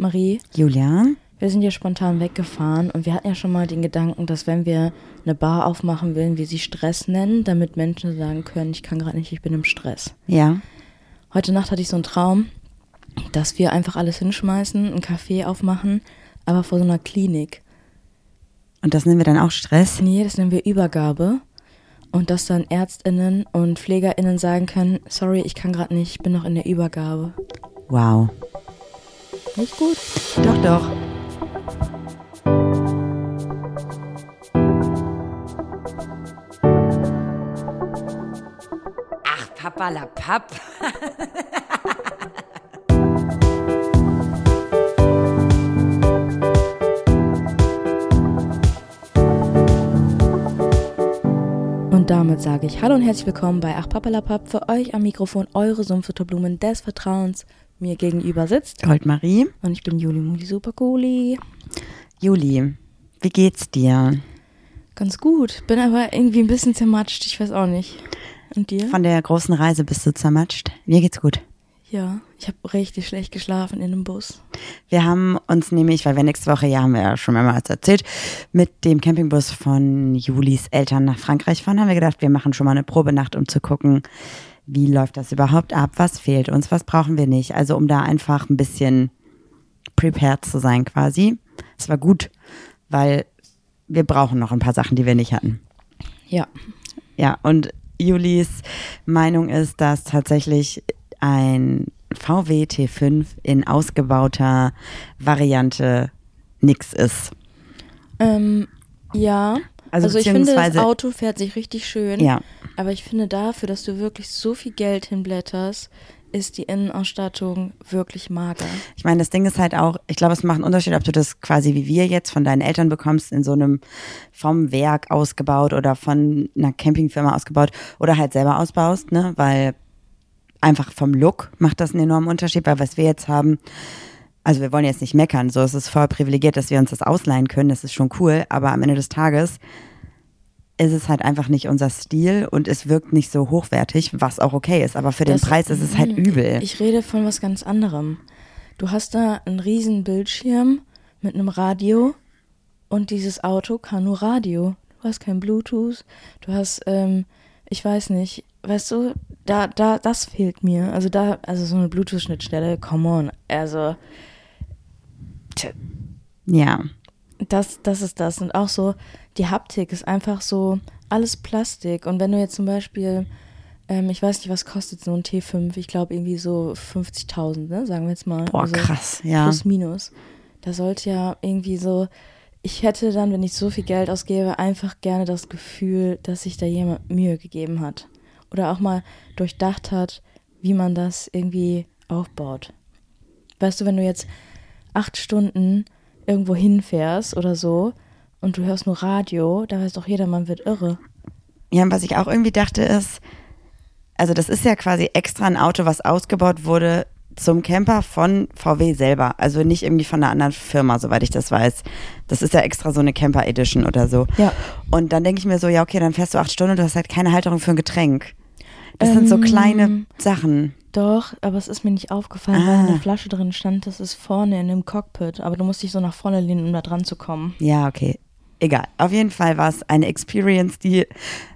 Marie, Julia? wir sind ja spontan weggefahren und wir hatten ja schon mal den Gedanken, dass wenn wir eine Bar aufmachen, willen wir sie Stress nennen, damit Menschen sagen können, ich kann gerade nicht, ich bin im Stress. Ja. Heute Nacht hatte ich so einen Traum, dass wir einfach alles hinschmeißen, ein Café aufmachen, aber vor so einer Klinik. Und das nennen wir dann auch Stress? Nee, das nennen wir Übergabe. Und dass dann ÄrztInnen und PflegerInnen sagen können, sorry, ich kann gerade nicht, ich bin noch in der Übergabe. Wow. Nicht gut? Doch, doch. Ach, Papa la Papp. Und damit sage ich Hallo und herzlich willkommen bei Ach Papalapap. Für euch am Mikrofon eure Sumpfutterblumen des Vertrauens. Mir gegenüber sitzt Goldmarie. und ich bin Juli Muli Supercooli. Juli, wie geht's dir? Ganz gut, bin aber irgendwie ein bisschen zermatscht, ich weiß auch nicht. Und dir? Von der großen Reise bist du zermatscht. Mir geht's gut. Ja, ich habe richtig schlecht geschlafen in dem Bus. Wir haben uns nämlich, weil wir nächste Woche, ja, haben wir ja schon mehrmals erzählt, mit dem Campingbus von Julis Eltern nach Frankreich fahren, haben wir gedacht, wir machen schon mal eine Probenacht, um zu gucken, wie läuft das überhaupt ab, was fehlt uns, was brauchen wir nicht. Also um da einfach ein bisschen prepared zu sein quasi. Es war gut, weil wir brauchen noch ein paar Sachen, die wir nicht hatten. Ja, Ja, und Julis Meinung ist, dass tatsächlich ein VW T5 in ausgebauter Variante nix ist. ähm, ja. Also Also, ich finde, das Auto fährt sich richtig schön. Ja. Aber ich finde dafür, dass du wirklich so viel Geld hinblätterst, ist die Innenausstattung wirklich mager. Ich meine, das Ding ist halt auch, ich glaube, es macht einen Unterschied, ob du das quasi wie wir jetzt von deinen Eltern bekommst, in so einem vom Werk ausgebaut oder von einer Campingfirma ausgebaut oder halt selber ausbaust, ne? Weil einfach vom Look macht das einen enormen Unterschied, weil was wir jetzt haben, also wir wollen jetzt nicht meckern, so es ist voll privilegiert, dass wir uns das ausleihen können, das ist schon cool, aber am Ende des Tages ist es halt einfach nicht unser Stil und es wirkt nicht so hochwertig, was auch okay ist, aber für den Das- Preis ist es halt Hm, übel. Ich rede von was ganz anderem. Du hast da einen riesen Bildschirm mit einem Radio und dieses Auto kann nur Radio. Du hast kein Bluetooth, du hast, ähm, ich weiß nicht, weißt du, da, da, das fehlt mir. Also da, also so eine Bluetooth-Schnittstelle, come on. Also, tja, ja. das, das ist das. Und auch so, die Haptik ist einfach so alles Plastik. Und wenn du jetzt zum Beispiel, ähm, ich weiß nicht, was kostet so ein T5, ich glaube irgendwie so 50.000, ne, sagen wir jetzt mal. Boah, Also krass, ja. Plus, minus. Da sollte ja irgendwie so, ich hätte dann, wenn ich so viel Geld ausgebe, einfach gerne das Gefühl, dass sich da jemand Mühe gegeben hat. Oder auch mal durchdacht hat, wie man das irgendwie aufbaut. Weißt du, wenn du jetzt acht Stunden irgendwo hinfährst oder so und du hörst nur Radio, da weiß doch jeder, man wird irre. Ja, und was ich auch irgendwie dachte ist, also das ist ja quasi extra ein Auto, was ausgebaut wurde zum Camper von VW selber. Also nicht irgendwie von einer anderen Firma, soweit ich das weiß. Das ist ja extra so eine Camper Edition oder so. Ja. Und dann denke ich mir so, ja, okay, dann fährst du acht Stunden und du hast halt keine Halterung für ein Getränk. Das sind so Ähm, kleine Sachen. Doch, aber es ist mir nicht aufgefallen, Ah. weil in der Flasche drin stand, das ist vorne in dem Cockpit. Aber du musst dich so nach vorne lehnen, um da dran zu kommen. Ja, okay. Egal. Auf jeden Fall war es eine Experience, die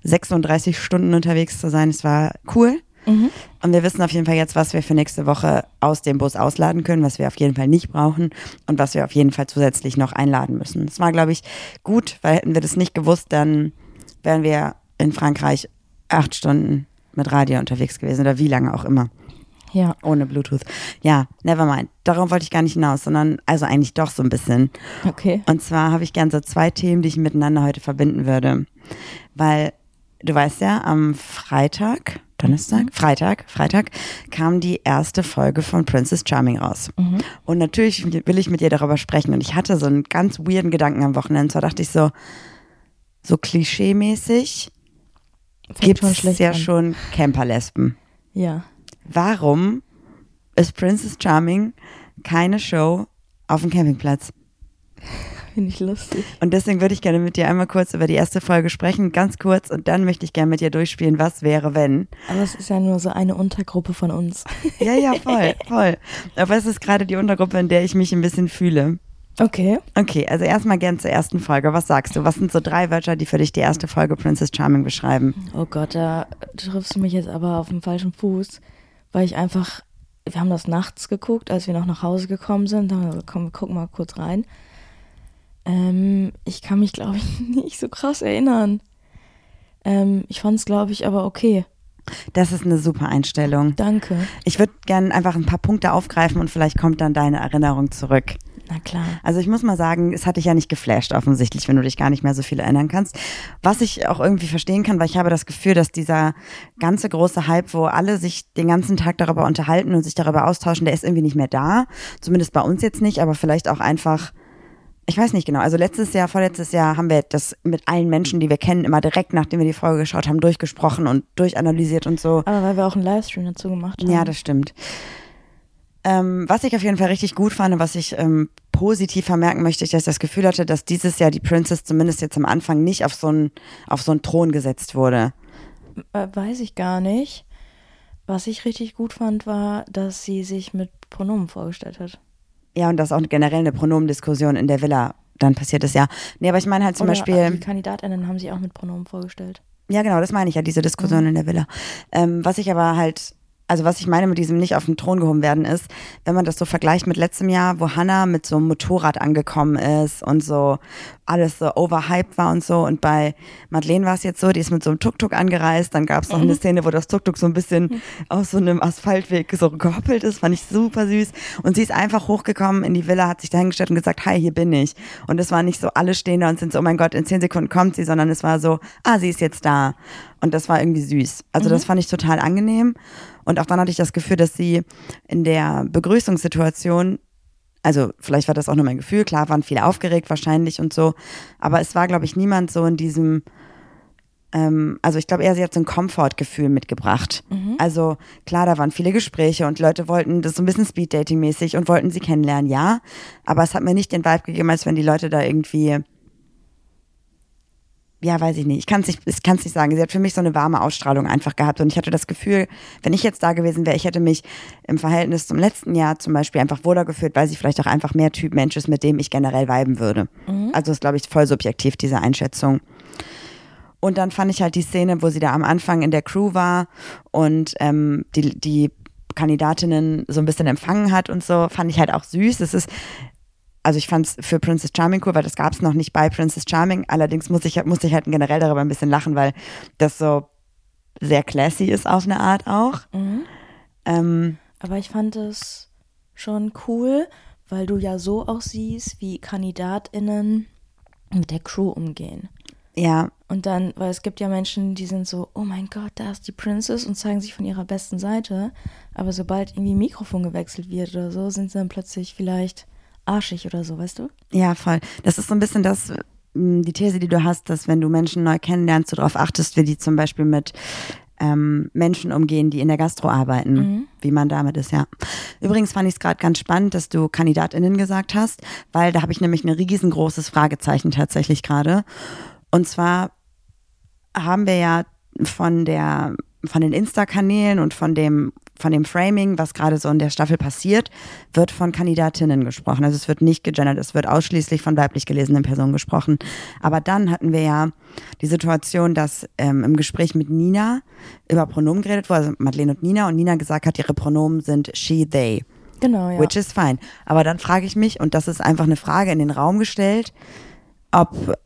36 Stunden unterwegs zu sein. Es war cool. Und wir wissen auf jeden Fall jetzt, was wir für nächste Woche aus dem Bus ausladen können, was wir auf jeden Fall nicht brauchen und was wir auf jeden Fall zusätzlich noch einladen müssen. Das war, glaube ich, gut, weil hätten wir das nicht gewusst, dann wären wir in Frankreich acht Stunden mit Radio unterwegs gewesen oder wie lange auch immer. Ja. Ohne Bluetooth. Ja, never mind. Darauf wollte ich gar nicht hinaus, sondern also eigentlich doch so ein bisschen. Okay. Und zwar habe ich gern so zwei Themen, die ich miteinander heute verbinden würde. Weil du weißt ja, am Freitag, Donnerstag, Freitag, Freitag kam die erste Folge von Princess Charming raus. Und natürlich will ich mit dir darüber sprechen. Und ich hatte so einen ganz weirden Gedanken am Wochenende. Und zwar dachte ich so, so klischee-mäßig gibt es ja an. schon Camperlesben. Ja. Warum ist Princess Charming keine Show auf dem Campingplatz? Finde ich lustig. Und deswegen würde ich gerne mit dir einmal kurz über die erste Folge sprechen, ganz kurz, und dann möchte ich gerne mit dir durchspielen, was wäre, wenn. Aber es ist ja nur so eine Untergruppe von uns. Ja, ja, voll, voll. Aber es ist gerade die Untergruppe, in der ich mich ein bisschen fühle. Okay. Okay, also erstmal gern zur ersten Folge. Was sagst du? Was sind so drei Wörter, die für dich die erste Folge Princess Charming beschreiben? Oh Gott, da triffst du mich jetzt aber auf dem falschen Fuß, weil ich einfach, wir haben das nachts geguckt, als wir noch nach Hause gekommen sind. Da haben wir gesagt, komm, wir gucken mal kurz rein. Ähm, ich kann mich, glaube ich, nicht so krass erinnern. Ähm, ich fand es, glaube ich, aber okay. Das ist eine super Einstellung. Danke. Ich würde gerne einfach ein paar Punkte aufgreifen und vielleicht kommt dann deine Erinnerung zurück. Na klar. Also ich muss mal sagen, es hat dich ja nicht geflasht offensichtlich, wenn du dich gar nicht mehr so viel erinnern kannst. Was ich auch irgendwie verstehen kann, weil ich habe das Gefühl, dass dieser ganze große Hype, wo alle sich den ganzen Tag darüber unterhalten und sich darüber austauschen, der ist irgendwie nicht mehr da. Zumindest bei uns jetzt nicht, aber vielleicht auch einfach ich weiß nicht genau. Also letztes Jahr, vorletztes Jahr haben wir das mit allen Menschen, die wir kennen, immer direkt, nachdem wir die Folge geschaut haben, durchgesprochen und durchanalysiert und so. Aber weil wir auch einen Livestream dazu gemacht haben. Ja, das stimmt. Ähm, was ich auf jeden Fall richtig gut fand und was ich ähm, positiv vermerken möchte, ist, dass ich das Gefühl hatte, dass dieses Jahr die Princess zumindest jetzt am Anfang nicht auf so einen auf so einen Thron gesetzt wurde. Weiß ich gar nicht. Was ich richtig gut fand, war, dass sie sich mit Pronomen vorgestellt hat. Ja, und das ist auch generell eine Pronomendiskussion in der Villa dann passiert ist, ja. Nee, aber ich meine halt zum Oder Beispiel. Die KandidatInnen haben sich auch mit Pronomen vorgestellt. Ja, genau, das meine ich ja, diese Diskussion Mhm. in der Villa. Ähm, was ich aber halt, also was ich meine mit diesem nicht auf den Thron gehoben werden ist, wenn man das so vergleicht mit letztem Jahr, wo Hannah mit so einem Motorrad angekommen ist und so alles so overhyped war und so. Und bei Madeleine war es jetzt so, die ist mit so einem Tuk-Tuk angereist. Dann gab es noch Mhm. eine Szene, wo das Tuk-Tuk so ein bisschen auf so einem Asphaltweg so gehoppelt ist. Fand ich super süß. Und sie ist einfach hochgekommen in die Villa, hat sich dahingestellt und gesagt, hi, hier bin ich. Und es war nicht so, alle stehen da und sind so, oh mein Gott, in zehn Sekunden kommt sie, sondern es war so, ah, sie ist jetzt da. Und das war irgendwie süß. Also das fand ich total angenehm. Und auch dann hatte ich das Gefühl, dass sie in der Begrüßungssituation also vielleicht war das auch nur mein Gefühl, klar waren viele aufgeregt wahrscheinlich und so, aber es war, glaube ich, niemand so in diesem, ähm, also ich glaube eher, sie hat so ein Komfortgefühl mitgebracht. Also klar, da waren viele Gespräche und Leute wollten das so ein bisschen Speed-Dating-mäßig und wollten sie kennenlernen, ja, aber es hat mir nicht den Vibe gegeben, als wenn die Leute da irgendwie ja, weiß ich nicht. Ich kann es nicht, ich kann's nicht sagen. Sie hat für mich so eine warme Ausstrahlung einfach gehabt. Und ich hatte das Gefühl, wenn ich jetzt da gewesen wäre, ich hätte mich im Verhältnis zum letzten Jahr zum Beispiel einfach wohler gefühlt, weil sie vielleicht auch einfach mehr Typ Mensch ist, mit dem ich generell viben würde. Also ist, glaube ich, voll subjektiv, diese Einschätzung. Und dann fand ich halt die Szene, wo sie da am Anfang in der Crew war und ähm, die, die Kandidatinnen so ein bisschen empfangen hat und so, fand ich halt auch süß. Es ist also ich fand es für Princess Charming cool, weil das gab es noch nicht bei Princess Charming. Allerdings muss ich, musste ich halt generell darüber ein bisschen lachen, weil das so sehr classy ist auf eine Art auch. Ähm, Aber ich fand es schon cool, weil du ja so auch siehst, wie KandidatInnen mit der Crew umgehen. ja, Und dann, weil es gibt ja Menschen, die sind so, oh mein Gott, da ist die Princess und zeigen sich von ihrer besten Seite. Aber sobald irgendwie ein Mikrofon gewechselt wird oder so, sind sie dann plötzlich vielleicht arschig oder so, weißt du? ja, voll. Das ist so ein bisschen das, mh, die These, die du hast, dass wenn du Menschen neu kennenlernst, du darauf achtest, wie die zum Beispiel mit ähm, Menschen umgehen, die in der Gastro arbeiten, wie man damit ist, ja. Übrigens fand ich es gerade ganz spannend, dass du KandidatInnen gesagt hast, weil da habe ich nämlich ein riesengroßes Fragezeichen tatsächlich gerade. Und zwar haben wir ja von der von den Insta-Kanälen und von dem von dem Framing, was gerade so in der Staffel passiert, wird von Kandidatinnen gesprochen. Also es wird nicht gegendert, es wird ausschließlich von weiblich gelesenen Personen gesprochen. Aber dann hatten wir ja die Situation, dass ähm, im Gespräch mit Nina über Pronomen geredet wurde, also Madeleine und Nina, und Nina gesagt hat, ihre Pronomen sind she, they. Genau, ja. Which is fine. Aber dann frage ich mich, und das ist einfach eine Frage in den Raum gestellt, ob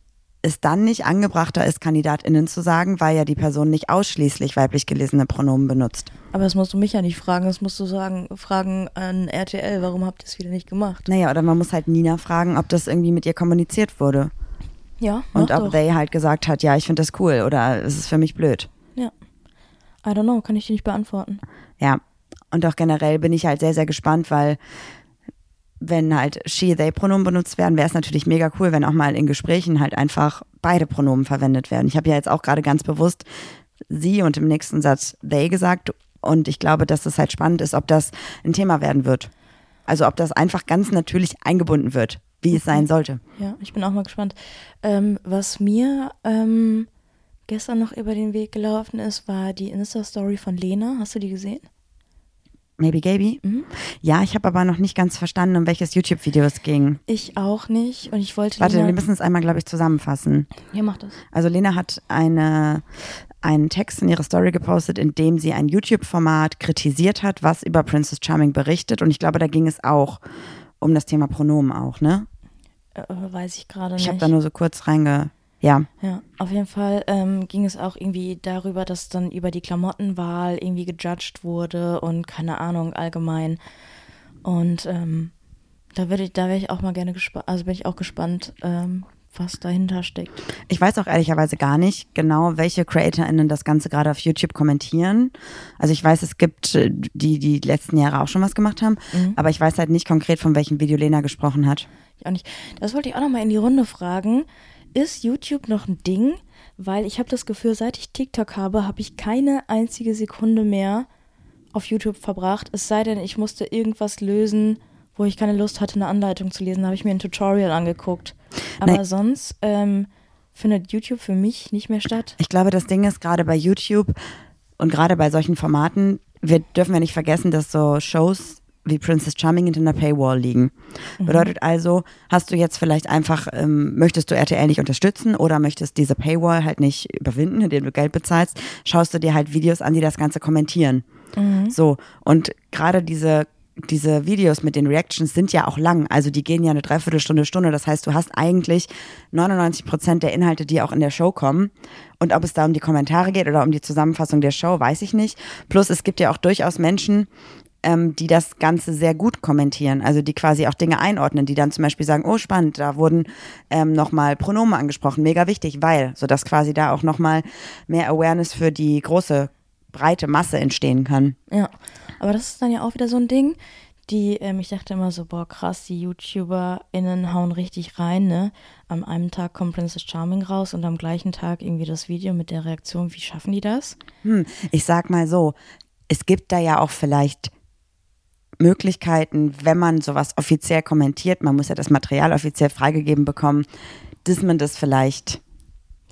es dann nicht angebrachter ist, KandidatInnen zu sagen, weil ja die Person nicht ausschließlich weiblich gelesene Pronomen benutzt. Aber das musst du mich ja nicht fragen, das musst du sagen, fragen an RTL, warum habt ihr es wieder nicht gemacht? Naja, oder man muss halt Nina fragen, ob das irgendwie mit ihr kommuniziert wurde. Ja, Und ob doch. they halt gesagt hat, ja, ich finde das cool oder es ist für mich blöd. Ja. I don't know, kann ich dir nicht beantworten. Ja. Und auch generell bin ich halt sehr, sehr gespannt, weil wenn halt she, they Pronomen benutzt werden, wäre es natürlich mega cool, wenn auch mal in Gesprächen halt einfach beide Pronomen verwendet werden. Ich habe ja jetzt auch gerade ganz bewusst sie und im nächsten Satz they gesagt und ich glaube, dass es halt spannend ist, ob das ein Thema werden wird. Also ob das einfach ganz natürlich eingebunden wird. wie es sein sollte. Ja, ich bin auch mal gespannt. Ähm, was mir ähm, gestern noch über den Weg gelaufen ist, war die Insta-Story von Lena. Hast du die gesehen? Maybe Gaby? Mhm. Ja, ich habe aber noch nicht ganz verstanden, um welches YouTube-Video es ging. Ich auch nicht. Und ich wollte Warte, Lena. wir müssen es einmal, glaube ich, zusammenfassen. ja, mach das. Also Lena hat eine, einen Text in ihre Story gepostet, in dem sie ein YouTube-Format kritisiert hat, was über Princess Charming berichtet. Und ich glaube, da ging es auch um das Thema Pronomen auch, ne? Äh, weiß ich gerade nicht. Ich habe da nur so kurz reinge... Ja, Ja, auf jeden Fall ähm, ging es auch irgendwie darüber, dass dann über die Klamottenwahl irgendwie gejudged wurde und keine Ahnung, allgemein. Und ähm, da würde ich, da wäre ich auch mal gerne gespannt, also bin ich auch gespannt, ähm, was dahinter steckt. Ich weiß auch ehrlicherweise gar nicht genau, welche CreatorInnen das Ganze gerade auf YouTube kommentieren. Also ich weiß, es gibt äh, die, die letzten Jahre auch schon was gemacht haben, aber ich weiß halt nicht konkret, von welchem Video Lena gesprochen hat. Ich auch nicht. Das wollte ich auch noch mal in die Runde fragen. Ist YouTube noch ein Ding? Weil ich habe das Gefühl, seit ich TikTok habe, habe ich keine einzige Sekunde mehr auf YouTube verbracht. Es sei denn, ich musste irgendwas lösen, wo ich keine Lust hatte, eine Anleitung zu lesen. Da habe ich mir ein Tutorial angeguckt. Aber Nee. sonst ähm, findet YouTube für mich nicht mehr statt. Ich glaube, das Ding ist gerade bei YouTube und gerade bei solchen Formaten, wir dürfen ja nicht vergessen, dass so Shows wie Princess Charming hinter einer Paywall liegen. Bedeutet also, hast du jetzt vielleicht einfach, ähm, möchtest du RTL nicht unterstützen oder möchtest diese Paywall halt nicht überwinden, indem du Geld bezahlst, schaust du dir halt Videos an, die das Ganze kommentieren. So, und gerade diese diese Videos mit den Reactions sind ja auch lang. Also die gehen ja eine Dreiviertelstunde, Stunde. Das heißt, du hast eigentlich 99 Prozent der Inhalte, die auch in der Show kommen. Und ob es da um die Kommentare geht oder um die Zusammenfassung der Show, weiß ich nicht. Plus es gibt ja auch durchaus Menschen, ähm, die das Ganze sehr gut kommentieren, also die quasi auch Dinge einordnen, die dann zum Beispiel sagen, oh spannend, da wurden ähm, nochmal Pronomen angesprochen, mega wichtig, weil, sodass quasi da auch nochmal mehr Awareness für die große, breite Masse entstehen kann. Ja, aber das ist dann ja auch wieder so ein Ding. Die, ähm, ich dachte immer so, boah, krass, die YouTuberInnen hauen richtig rein, ne? Am einen Tag kommt Princess Charming raus und am gleichen Tag irgendwie das Video mit der Reaktion, wie schaffen die das? Hm, ich sag mal so, es gibt da ja auch vielleicht Möglichkeiten, wenn man sowas offiziell kommentiert, man muss ja das Material offiziell freigegeben bekommen, dass man das vielleicht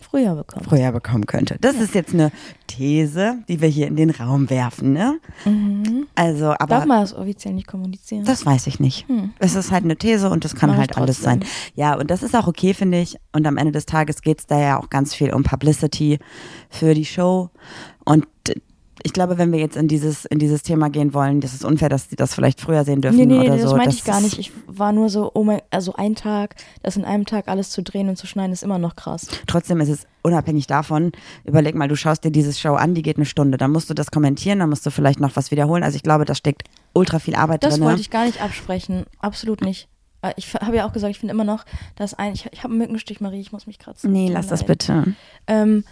Früher bekommen. früher bekommen könnte. Das ist jetzt eine These, die wir hier in den Raum werfen, ne? Also, aber Darf man das offiziell nicht kommunizieren? das weiß ich nicht. Es ist halt eine These und das kann Mach halt alles sein. Ja, und das ist auch okay, finde ich. Und am Ende des Tages geht es da ja auch ganz viel um Publicity für die Show. Und ich glaube, wenn wir jetzt in dieses, in dieses Thema gehen wollen, das ist unfair, dass die das vielleicht früher sehen dürfen nee, nee, oder nee, das so. meinte ich gar nicht. Ich war nur so, oh mein, also ein Tag, das in einem Tag alles zu drehen und zu schneiden, ist immer noch krass. Trotzdem ist es unabhängig davon, überleg mal, du schaust dir diese Show an, die geht eine Stunde. Dann musst du das kommentieren, dann musst du vielleicht noch was wiederholen. Also ich glaube, da steckt ultra viel Arbeit Das drin. wollte ich gar nicht absprechen. Absolut nicht. Äh, Ich habe ja auch gesagt, ich finde immer noch, dass ein, ich, ich habe einen Mückenstich, Marie, ich muss mich kratzen. Nee, lass das bitte. Ähm,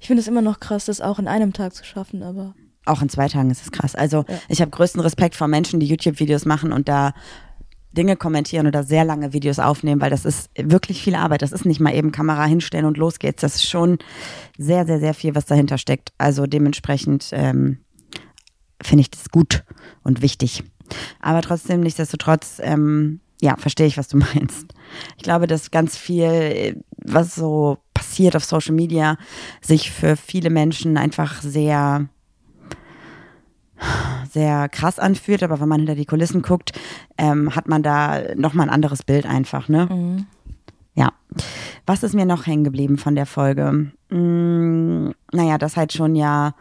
ich finde es immer noch krass, das auch in einem Tag zu schaffen, aber Auch in zwei Tagen ist es krass. Also ich habe größten Respekt vor Menschen, die YouTube-Videos machen und da Dinge kommentieren oder sehr lange Videos aufnehmen, weil das ist wirklich viel Arbeit. Das ist nicht mal eben Kamera hinstellen und los geht's. Das ist schon sehr, sehr, sehr viel, was dahinter steckt. Also dementsprechend ähm, finde ich das gut und wichtig. Aber trotzdem, nichtsdestotrotz, ähm, ja, verstehe ich, was du meinst. Ich glaube, dass ganz viel, äh, was so passiert auf Social Media, sich für viele Menschen einfach sehr sehr krass anfühlt, aber wenn man hinter die Kulissen guckt, ähm, hat man da nochmal ein anderes Bild einfach, ne? Ja. Was ist mir noch hängen geblieben von der Folge? Mm, naja, dass halt schon ja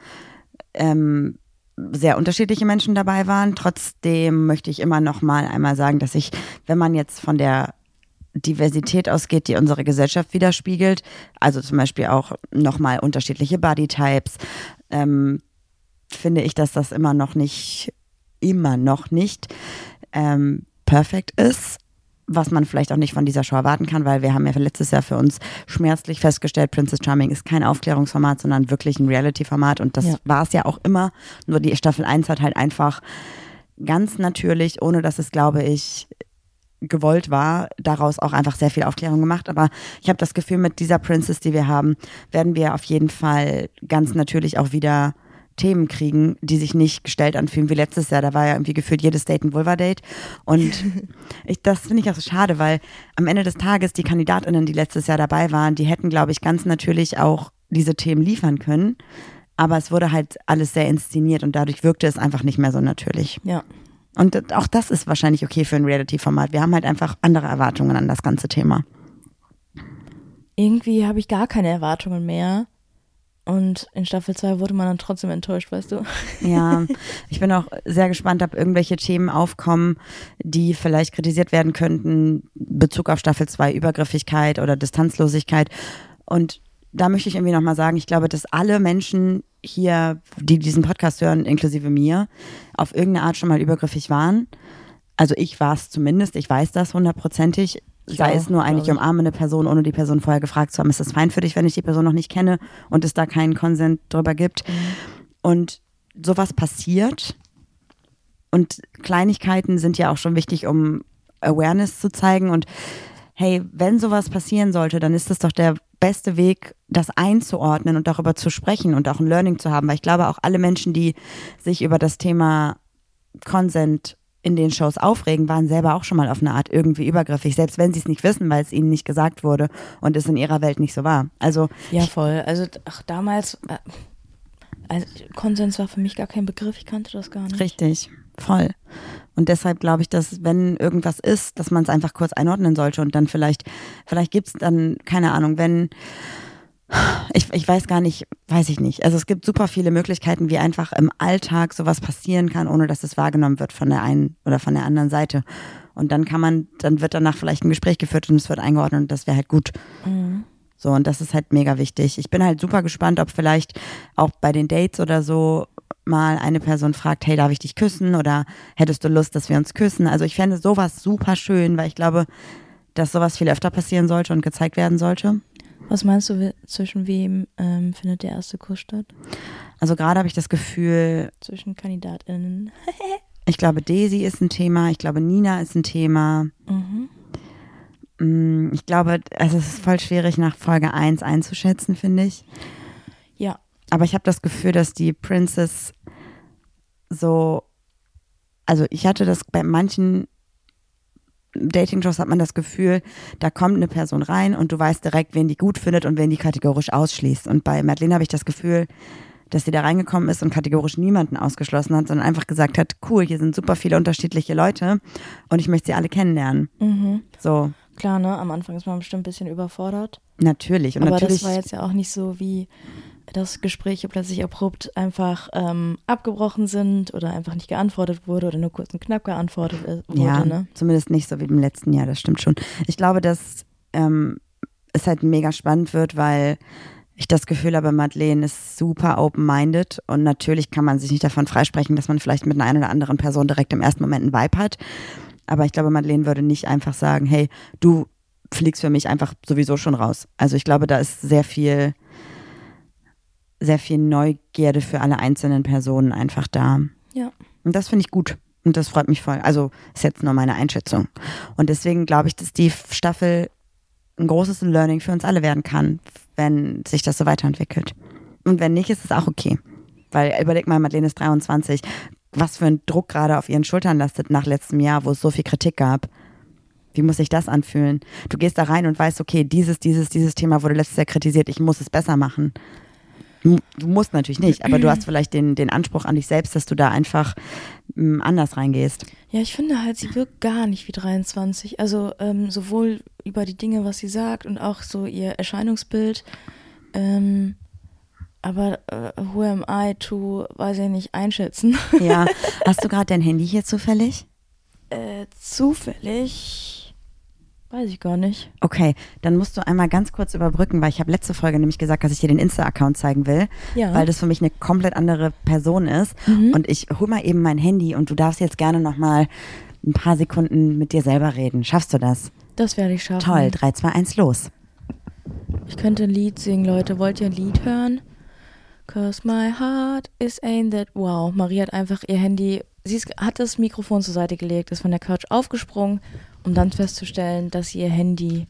ähm, sehr unterschiedliche Menschen dabei waren. Trotzdem möchte ich immer noch mal einmal sagen, dass ich, wenn man jetzt von der Diversität ausgeht, die unsere Gesellschaft widerspiegelt, also zum Beispiel auch nochmal unterschiedliche Bodytypes, ähm, finde ich, dass das immer noch nicht, immer noch nicht ähm, perfekt ist, was man vielleicht auch nicht von dieser Show erwarten kann, weil wir haben ja letztes Jahr für uns schmerzlich festgestellt, Princess Charming ist kein Aufklärungsformat, sondern wirklich ein Reality-Format. Und das Ja. war es ja auch immer, nur die Staffel 1 hat halt einfach ganz natürlich, ohne dass es, glaube ich, gewollt war, daraus auch einfach sehr viel Aufklärung gemacht. Aber ich habe das Gefühl, mit dieser Princess, die wir haben, werden wir auf jeden Fall ganz natürlich auch wieder Themen kriegen, die sich nicht gestellt anfühlen wie letztes Jahr. Da war ja irgendwie gefühlt jedes Date ein Vulva-Date. Und ich, das finde ich auch so schade, weil am Ende des Tages die KandidatInnen, die letztes Jahr dabei waren, die hätten, glaube ich, ganz natürlich auch diese Themen liefern können. Aber es wurde halt alles sehr inszeniert und dadurch wirkte es einfach nicht mehr so natürlich. Ja. Und auch das ist wahrscheinlich okay für ein Reality-Format. Wir haben halt einfach andere Erwartungen an das ganze Thema. Irgendwie habe ich gar keine Erwartungen mehr. Und in Staffel 2 wurde man dann trotzdem enttäuscht, weißt du? Ja, ich bin auch sehr gespannt, ob irgendwelche Themen aufkommen, die vielleicht kritisiert werden könnten, Bezug auf Staffel 2, Übergriffigkeit oder Distanzlosigkeit. Und da möchte ich irgendwie nochmal sagen, ich glaube, dass alle Menschen hier, die diesen Podcast hören, inklusive mir, auf irgendeine Art schon mal übergriffig waren. Also ich war es zumindest, ich weiß das hundertprozentig. Sei auch, es nur eigentlich umarme eine Person, ohne die Person vorher gefragt zu haben, ist das fein für dich, wenn ich die Person noch nicht kenne und es da keinen Konsent drüber gibt. Und sowas passiert. Und Kleinigkeiten sind ja auch schon wichtig, um Awareness zu zeigen. Und hey, wenn sowas passieren sollte, dann ist das doch der beste Weg, das einzuordnen und darüber zu sprechen und auch ein Learning zu haben. Weil ich glaube, auch alle Menschen, die sich über das Thema Consent in den Shows aufregen, waren selber auch schon mal auf eine Art irgendwie übergriffig, selbst wenn sie es nicht wissen, weil es ihnen nicht gesagt wurde und es in ihrer Welt nicht so war. Also Ja, voll. Also, ach, damals, äh, also, Konsens war für mich gar kein Begriff, ich kannte das gar nicht. Richtig, voll. Und deshalb glaube ich, dass wenn irgendwas ist, dass man es einfach kurz einordnen sollte und dann vielleicht, vielleicht gibt es dann, keine Ahnung, wenn, ich, ich weiß gar nicht, weiß ich nicht. Also es gibt super viele Möglichkeiten, wie einfach im Alltag sowas passieren kann, ohne dass es wahrgenommen wird von der einen oder von der anderen Seite. Und dann kann man, dann wird danach vielleicht ein Gespräch geführt und es wird eingeordnet und das wäre halt gut. So, und das ist halt mega wichtig. Ich bin halt super gespannt, ob vielleicht auch bei den Dates oder so mal eine Person fragt, hey, darf ich dich küssen? Oder hättest du Lust, dass wir uns küssen? Also ich fände sowas super schön, weil ich glaube, dass sowas viel öfter passieren sollte und gezeigt werden sollte. Was meinst du, wi- zwischen wem ähm, findet der erste Kuss statt? Also gerade habe ich das Gefühl, Zwischen KandidatInnen. ich glaube, Daisy ist ein Thema, ich glaube, Nina ist ein Thema. Mhm. Mm, Ich glaube, also es ist voll schwierig nach Folge 1 einzuschätzen, finde ich. Ja, Aber ich habe das Gefühl, dass die Princess so, also ich hatte das bei manchen Dating-Shows hat man das Gefühl, da kommt eine Person rein und du weißt direkt, wen die gut findet und wen die kategorisch ausschließt. Und bei Madeleine habe ich das Gefühl, dass sie da reingekommen ist und kategorisch niemanden ausgeschlossen hat, sondern einfach gesagt hat, cool, hier sind super viele unterschiedliche Leute und ich möchte sie alle kennenlernen. mhm. So, klar, ne? Am Anfang ist man bestimmt ein bisschen überfordert. natürlich. Und Aber natürlich, das war jetzt ja auch nicht so, wie dass Gespräche plötzlich abrupt einfach ähm, abgebrochen sind oder einfach nicht geantwortet wurde oder nur kurz und knapp geantwortet ist- wurde. Ja, Ne? zumindest nicht so wie im letzten Jahr, das stimmt schon. Ich glaube, dass ähm, es halt mega spannend wird, weil ich das Gefühl habe, Madeleine ist super open-minded und natürlich kann man sich nicht davon freisprechen, dass man vielleicht mit einer oder anderen Person direkt im ersten Moment einen Vibe hat. Aber ich glaube, Madeleine würde nicht einfach sagen, hey, du fliegst für mich einfach sowieso schon raus. Also ich glaube, da ist sehr viel, sehr viel Neugierde für alle einzelnen Personen einfach da. Ja. Und das finde ich gut. Und das freut mich voll. Also ist jetzt nur meine Einschätzung. Und deswegen glaube ich, dass die Staffel ein großes Learning für uns alle werden kann, wenn sich das so weiterentwickelt. Und wenn nicht, ist es auch okay. Weil überleg mal, Madeleine ist 23, was für ein Druck gerade auf ihren Schultern lastet nach letztem Jahr, wo es so viel Kritik gab. Wie muss sich das anfühlen? Du gehst da rein und weißt, okay, dieses, dieses, dieses Thema wurde letztes Jahr kritisiert, ich muss es besser machen. Du musst natürlich nicht, aber du hast vielleicht den, den Anspruch an dich selbst, dass du da einfach anders reingehst. Ja, ich finde halt, sie wirkt gar nicht wie 23. Also ähm, sowohl über die Dinge, was sie sagt und auch so ihr Erscheinungsbild. Ähm, aber äh, who am I to, weiß ich nicht, einschätzen. Ja. Hast du gerade dein Handy hier zufällig? äh, zufällig, weiß ich gar nicht. Okay, dann musst du einmal ganz kurz überbrücken, weil ich habe letzte Folge nämlich gesagt, dass ich dir den Insta-Account zeigen will, Ja. weil das für mich eine komplett andere Person ist. Mhm. Und ich hol mal eben mein Handy und du darfst jetzt gerne noch mal ein paar Sekunden mit dir selber reden. Schaffst du das? Das werde ich schaffen. Toll, 3, 2, 1, los. Ich könnte ein Lied singen, Leute. Wollt ihr ein Lied hören? Cause my heart is ain't that. Wow, Marie hat einfach ihr Handy. Sie ist, hat das Mikrofon zur Seite gelegt, ist von der Couch aufgesprungen, um dann festzustellen, dass sie ihr Handy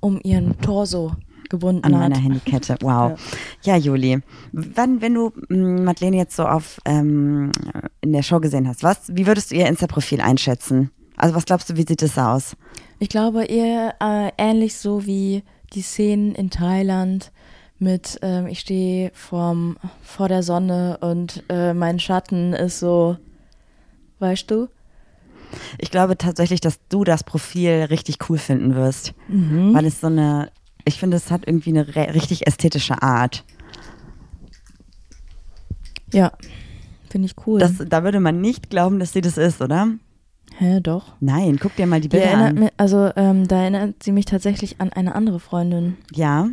um ihren Torso gebunden An hat. meiner Handykette. Wow. Ja, Juli. Wann, wenn du mh, Madeleine jetzt so auf ähm, in der Show gesehen hast, was, wie würdest du ihr Insta-Profil einschätzen? Also was glaubst du, wie sieht es aus? Ich glaube eher äh, ähnlich so wie die Szenen in Thailand mit ähm, ich stehe vorm vor der Sonne und äh, mein Schatten ist so, weißt du? Ich glaube tatsächlich, dass du das Profil richtig cool finden wirst, Mhm. weil es so eine, ich finde, es hat irgendwie eine richtig ästhetische Art. Ja, finde ich cool. Das, da würde man nicht glauben, dass sie das ist, oder? Hä, doch. Nein, guck dir mal die Die Bilder erinnert an. mich, also ähm, da erinnert sie mich tatsächlich an eine andere Freundin. Ja.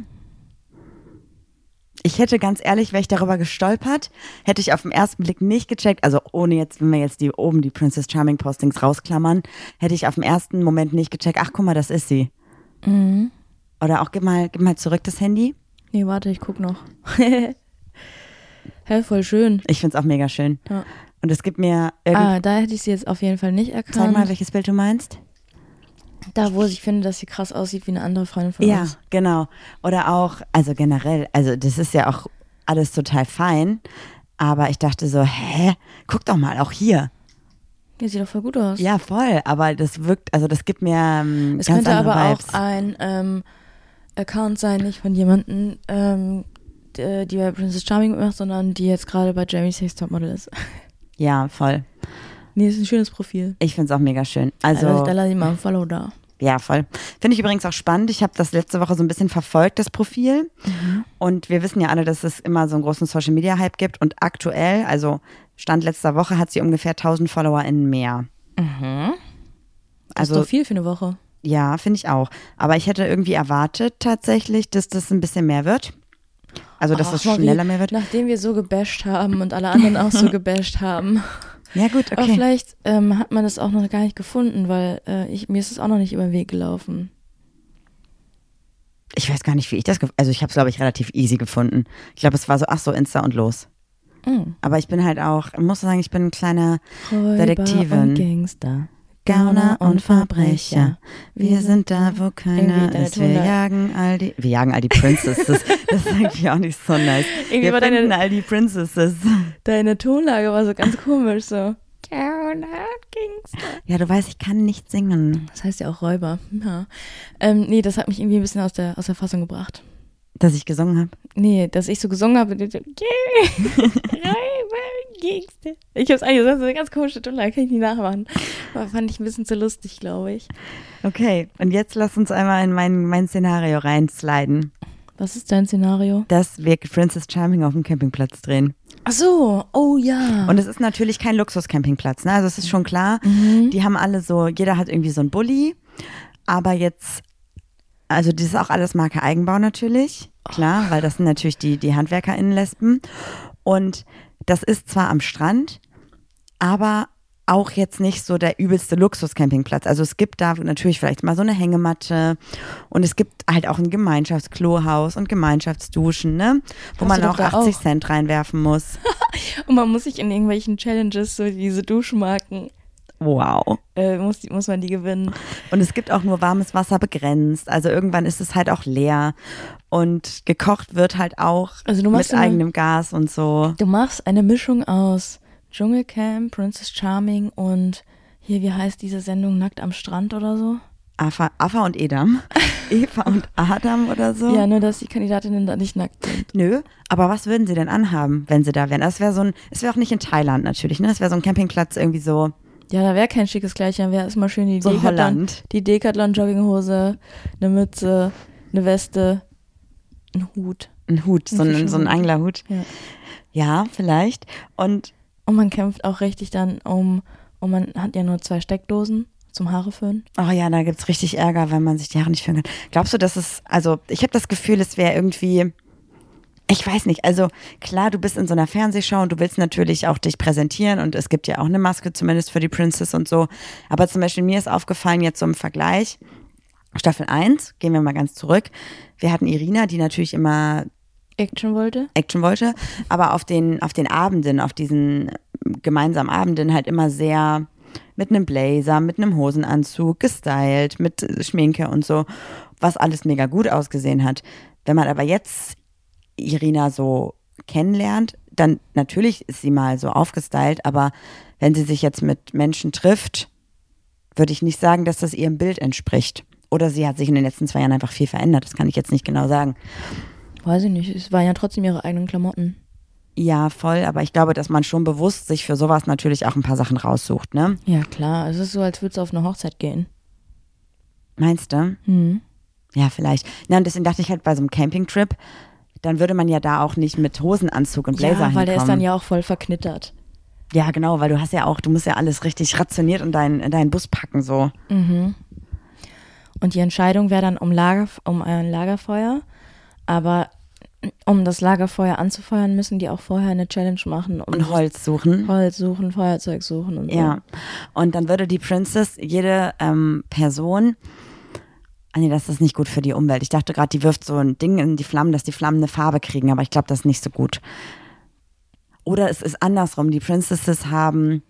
Ich hätte ganz ehrlich, wäre ich darüber gestolpert, hätte ich auf den ersten Blick nicht gecheckt, also ohne jetzt, wenn wir jetzt die oben die Princess Charming Postings rausklammern, hätte ich auf den ersten Moment nicht gecheckt, ach guck mal, das ist sie. Mhm. Oder auch gib mal, gib mal zurück das Handy. Nee, warte, ich guck noch. Hä, voll schön. Ich find's auch mega schön. Ja. Und es gibt mir Ah, da hätte ich sie jetzt auf jeden Fall nicht erkannt. zeig mal, welches Bild du meinst. Da, wo ich finde, dass sie krass aussieht wie eine andere Freundin von Ja, uns. genau. Oder auch, also generell, also das ist ja auch alles total fein, aber ich dachte so, hä, guck doch mal, auch hier. Ja, sieht doch voll gut aus. Ja, voll, aber das wirkt, also das gibt mir ähm, es könnte aber Vibes. auch ein ähm, Account sein, nicht von jemandem, ähm, die, die bei Princess Charming mitmacht, sondern die jetzt gerade bei Jamie's Next Topmodel ist. Ja, voll. Nee, ist ein schönes Profil. Ich find's auch mega schön. Also, Also, da lasse ich mal ein Follow da. ja, voll. Finde ich übrigens auch spannend. Ich habe das letzte Woche so ein bisschen verfolgt, das Profil. Mhm. Und wir wissen ja alle, dass es immer so einen großen Social Media Hype gibt. Und aktuell, also Stand letzter Woche, hat sie ungefähr 1000 FollowerInnen mehr. Das Also- ist doch viel für eine Woche. Ja, finde ich auch. Aber ich hätte irgendwie erwartet tatsächlich, dass das ein bisschen mehr wird. Also, dass es mal, schneller mehr wird. Nachdem wir so gebasht haben und alle anderen auch so gebasht haben. Ja, gut, Aber okay. vielleicht ähm, hat man das auch noch gar nicht gefunden, weil äh, ich, mir ist es auch noch nicht über den Weg gelaufen. Ich weiß gar nicht, wie ich das, also ich habe es, glaube ich, relativ easy gefunden. Ich glaube, es war so, ach so, Insta und los. Mhm. Aber ich bin halt auch, muss sagen, ich bin ein kleiner Räuber Detektivin. Und Gangster. Gauner und Verbrecher. Wir sind da, wo keiner deine ist. Wir jagen all die, wir jagen all die Princesses. das ist irgendwie auch nicht so nice. Irgendwie wir war deine- finden all die Princesses. Deine Tonlage war so ganz komisch, so. Ja, du weißt, ich kann nicht singen. Das heißt ja auch Räuber. Ja. Ähm, nee, das hat mich irgendwie ein bisschen aus der, aus der Fassung gebracht. Dass ich gesungen habe. Nee, dass ich so gesungen habe. yeah, Gangster. Ich hab's eigentlich gesagt, so eine ganz komische Tonlage, kann ich nicht nachmachen. Aber fand ich ein bisschen zu lustig, glaube ich. Okay, und jetzt lass uns einmal in mein, mein Szenario reinsliden, Was ist dein Szenario? dass wir Princess Charming auf dem Campingplatz drehen. Ach so, oh ja. Und es ist natürlich kein Luxuscampingplatz, ne? Also es ist schon klar, Mhm. die haben alle so, jeder hat irgendwie so einen Bulli, aber jetzt, also das ist auch alles Marke Eigenbau natürlich, klar, weil das sind natürlich die, die HandwerkerInnen-Lesben. Und das ist zwar am Strand, aber auch jetzt nicht so der übelste Luxuscampingplatz. Also es gibt da natürlich vielleicht mal so eine Hängematte und es gibt halt auch ein Gemeinschaftsklohaus und Gemeinschaftsduschen, ne? Wo Hast man auch doch da 80 auch. Cent reinwerfen muss. Und man muss sich in irgendwelchen Challenges so diese Duschmarken, Wow. äh, muss, muss man die gewinnen. Und es gibt auch nur warmes Wasser begrenzt. Also irgendwann ist es halt auch leer. Und gekocht wird halt auch Also mit immer- eigenem Gas und so. Du machst eine Mischung aus Dschungelcamp, Princess Charming und hier, wie heißt diese Sendung, Nackt am Strand oder so? Afa, Afa und Edam. Eva und Adam oder so. Ja, nur dass die Kandidatinnen da nicht nackt sind. Nö, aber was würden sie denn anhaben, wenn sie da wären? Das wäre so ein, es wäre auch nicht in Thailand natürlich, ne? Es wäre so ein Campingplatz irgendwie so, Ja, da wäre kein schickes Kleid, dann wäre erstmal schön die so Decathlon, Holland. die Decathlon Jogginghose, eine Mütze, eine Weste, ein Hut. Ein Hut, so ein, so ein. Anglerhut. Ja. Ja, vielleicht. Und Und man kämpft auch richtig dann um, und man hat ja nur zwei Steckdosen zum Haare föhnen. Oh ja, da gibt's richtig Ärger, wenn man sich die Haare nicht föhnen kann. Glaubst du, dass es, also ich habe das Gefühl, es wäre irgendwie, ich weiß nicht, also klar, du bist in so einer Fernsehshow und du willst natürlich auch dich präsentieren und es gibt ja auch eine Maske zumindest für die Princess und so. Aber zum Beispiel mir ist aufgefallen jetzt so im Vergleich, Staffel 1, gehen wir mal ganz zurück. Wir hatten Irina, die natürlich immer Action wollte. Action wollte, aber auf den, auf den Abenden, auf diesen gemeinsamen Abenden halt immer sehr mit einem Blazer, mit einem Hosenanzug, gestylt, mit Schminke und so, was alles mega gut ausgesehen hat. Wenn man aber jetzt Irina so kennenlernt, dann natürlich ist sie mal so aufgestylt, aber wenn sie sich jetzt mit Menschen trifft, würde ich nicht sagen, dass das ihrem Bild entspricht. Oder sie hat sich in den letzten zwei Jahren einfach viel verändert. Das kann ich jetzt nicht genau sagen. Weiß ich nicht. Es waren ja trotzdem ihre eigenen Klamotten. Ja, voll. Aber ich glaube, dass man schon bewusst sich für sowas natürlich auch ein paar Sachen raussucht, ne? Ja, klar. Es ist so, als würdest du auf eine Hochzeit gehen. Meinst du? Hm. Ja, vielleicht. Na, und deswegen dachte ich halt bei so einem Campingtrip, dann würde man ja da auch nicht mit Hosenanzug und Blazer Ja, weil hinkommen. der ist dann ja auch voll verknittert. Ja, genau, weil du hast ja auch, du musst ja alles richtig rationiert in deinen, in deinen Bus packen, so. Und die Entscheidung wäre dann um, Lager, um ein Lagerfeuer. Aber um das Lagerfeuer anzufeuern, müssen die auch vorher eine Challenge machen. Um Und Holz suchen. Holz suchen, Feuerzeug suchen und so. Ja. Und dann würde die Princess jede ähm, Person. Ah nee, das ist nicht gut für die Umwelt. Ich dachte gerade, die wirft so ein Ding in die Flammen, dass die Flammen eine Farbe kriegen, aber ich glaube, das ist nicht so gut. Oder es ist andersrum. Die Princesses haben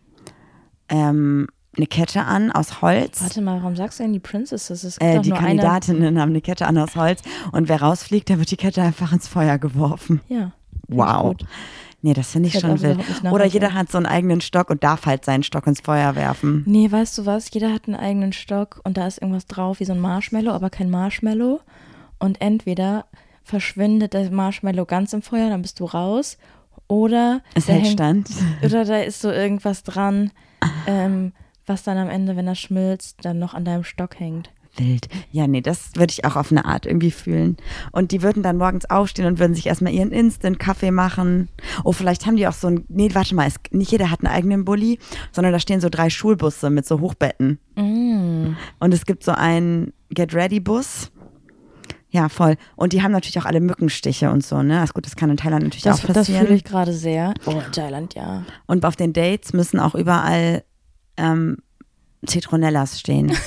ähm, eine Kette an aus Holz. Warte mal, warum sagst du denn die Princesses? Es gibt Äh, die nur eine. Kandidatinnen haben eine Kette an aus Holz und wer rausfliegt, der wird die Kette einfach ins Feuer geworfen. Ja. Wow. gut. Nee, das finde ich hätte schon wild. Oder jeder hat so einen eigenen Stock und darf halt seinen Stock ins Feuer werfen. Nee, weißt du was? Jeder hat einen eigenen Stock und da ist irgendwas drauf wie so ein Marshmallow, aber kein Marshmallow. Und entweder verschwindet der Marshmallow ganz im Feuer, dann bist du raus. Oder Es hält hängt- stand. Oder da ist so irgendwas dran, ähm, was dann am Ende, wenn er schmilzt, dann noch an deinem Stock hängt. Wild. Ja, nee, das würde ich auch auf eine Art irgendwie fühlen. Und die würden dann morgens aufstehen und würden sich erstmal ihren Instant-Kaffee machen. Oh, vielleicht haben die auch so ein, nee, warte mal, es, nicht jeder hat einen eigenen Bulli, sondern da stehen so drei Schulbusse mit so Hochbetten. Mm. Und es gibt so einen Get-Ready-Bus. Ja, voll. Und die haben natürlich auch alle Mückenstiche und so, ne? Also gut, das kann in Thailand natürlich Das, auch das passieren. fühle ich gerade sehr. Oh, Thailand, ja. Und auf den Dates müssen auch überall ähm, Zitronellas stehen.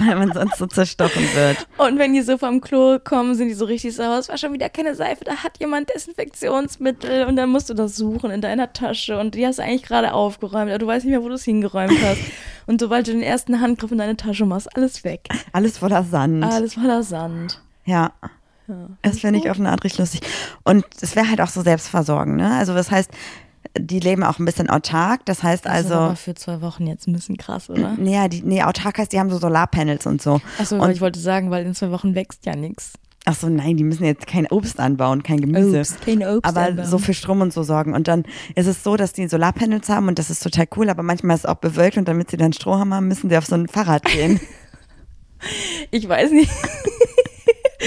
Weil man sonst so zerstochen wird. Und wenn die so vom Klo kommen, sind die so richtig sauer. Es war schon wieder keine Seife, da hat jemand Desinfektionsmittel und dann musst du das suchen in deiner Tasche und die hast du eigentlich gerade aufgeräumt, aber du weißt nicht mehr, wo du es hingeräumt hast. Und sobald du den ersten Handgriff in deine Tasche machst, alles weg. Alles voller Sand. Alles voller Sand. Ja. Das finde ich auf eine Art richtig lustig. Und es wäre halt auch so Selbstversorgen, ne? Also das heißt, die leben auch ein bisschen autark. Das heißt Das ist also, aber für zwei Wochen jetzt ein bisschen krass, oder? nee, die, nee, autark heißt, die haben so Solarpanels und so. Achso, ich wollte sagen, weil in zwei Wochen wächst ja nichts. ach so, nein, die müssen jetzt kein Obst anbauen, kein Gemüse. Obst, kein Obst Aber anbauen. so für Strom und so sorgen. Und dann ist es so, dass die Solarpanels haben und das ist total cool, aber manchmal ist es auch bewölkt und damit sie dann Strom haben, müssen sie auf so ein Fahrrad gehen. Ich weiß nicht.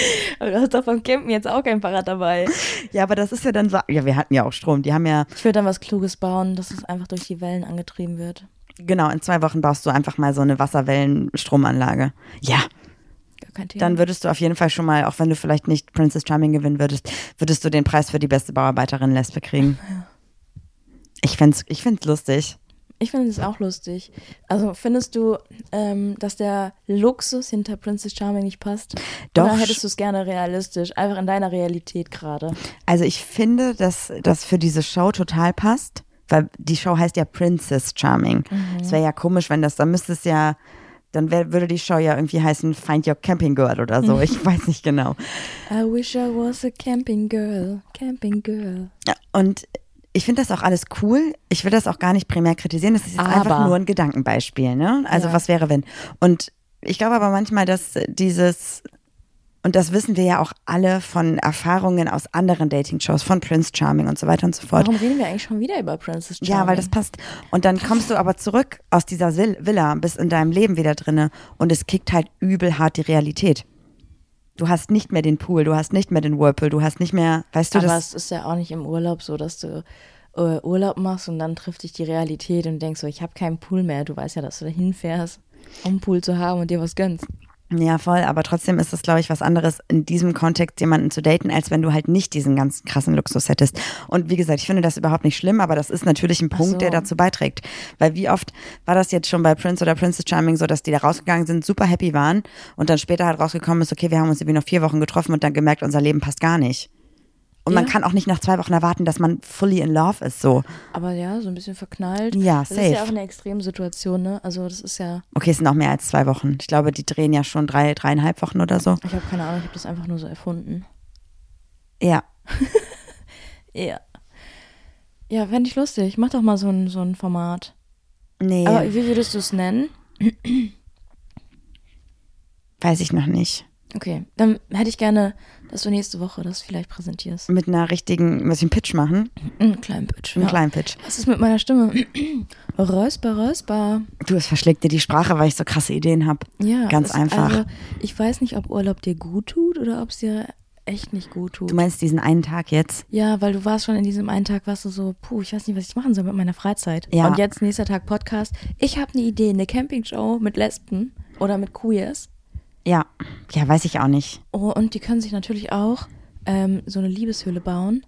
aber du hast doch beim Campen jetzt auch kein Fahrrad dabei. ja, aber das ist ja dann so, ja, wir hatten ja auch Strom. Die haben ja, Ich würde dann was Kluges bauen, dass es einfach durch die Wellen angetrieben wird. genau, in zwei Wochen baust du einfach mal so eine Wasserwellenstromanlage. Ja, Gar kein Thema. dann würdest du auf jeden Fall schon mal, auch wenn du vielleicht nicht Princess Charming gewinnen würdest, würdest du den Preis für die beste Bauarbeiterin Lesbe kriegen. Ich find's, ich find's lustig. Ich finde es auch lustig. Also findest du, ähm, dass der Luxus hinter Princess Charming nicht passt? Doch. Oder hättest du es gerne realistisch, einfach in deiner Realität gerade? Also ich finde, dass das für diese Show total passt, weil die Show heißt ja Princess Charming. Es wäre ja komisch, wenn das, dann müsste es ja, dann wär, würde die Show ja irgendwie heißen Find Your Camping Girl oder so. Ich weiß nicht genau. I wish I was a camping girl, camping girl. Und ich finde das auch alles cool. Ich will das auch gar nicht primär kritisieren. Das ist jetzt einfach nur ein Gedankenbeispiel, ne? Also Ja. was wäre wenn? Und ich glaube aber manchmal, dass dieses und das wissen wir ja auch alle von Erfahrungen aus anderen Dating-Shows, von Prince Charming und so weiter und so fort. Warum reden wir eigentlich schon wieder über Princess Charming? Ja, weil das passt. Und dann kommst du aber zurück aus dieser Villa, bist in deinem Leben wieder drinne und es kickt halt übel hart die Realität. Du hast nicht mehr den Pool, du hast nicht mehr den Whirlpool, du hast nicht mehr, weißt du, Aber das es ist ja auch nicht im Urlaub so, dass du äh, Urlaub machst und dann trifft dich die Realität und denkst so, ich habe keinen Pool mehr. Du weißt ja, dass du da hinfährst, um einen Pool zu haben und dir was gönnst. Ja, voll, aber trotzdem ist es, glaube ich, was anderes, in diesem Kontext jemanden zu daten, als wenn du halt nicht diesen ganzen krassen Luxus hättest. Und wie gesagt, ich finde das überhaupt nicht schlimm, aber das ist natürlich ein Punkt, so. der dazu beiträgt. Weil wie oft war das jetzt schon bei Prince oder Princess Charming so, dass die da rausgegangen sind, super happy waren und dann später halt rausgekommen ist, okay, wir haben uns irgendwie noch vier Wochen getroffen und dann gemerkt, unser Leben passt gar nicht. Und man Ja. kann auch nicht nach zwei Wochen erwarten, dass man fully in love ist, so. Aber ja, so ein bisschen verknallt. Ja, Das ist ja safe. auch eine Extremsituation, ne? Also das ist ja, Okay, es sind auch mehr als zwei Wochen. Ich glaube, die drehen ja schon drei, dreieinhalb Wochen oder so. ich habe keine Ahnung, ich habe das einfach nur so erfunden. Ja. Ja. Ja, fände ich lustig. Mach doch mal so ein, so ein Format. Nee, Aber wie würdest du es nennen? weiß ich noch nicht. Okay, dann hätte ich gerne, dass du nächste Woche das vielleicht präsentierst. Mit einer richtigen, muss ich einen Pitch machen? Einen kleinen Pitch. Einen Ja. kleinen Pitch. Was ist mit meiner Stimme? räusper, räusper. Du, es verschlägt dir die Sprache, weil ich so krasse Ideen habe. Ja. Ganz einfach. Also, ich weiß nicht, ob Urlaub dir gut tut oder ob es dir echt nicht gut tut. Du meinst diesen einen Tag jetzt? Ja, weil du warst schon in diesem einen Tag, warst du so, puh, ich weiß nicht, was ich machen soll mit meiner Freizeit. Ja. Und jetzt nächster Tag Podcast. Ich habe eine Idee, eine Campingshow mit Lesben oder mit Queers. Ja. Ja, weiß ich auch nicht. Oh, und die können sich natürlich auch ähm, so eine Liebeshöhle bauen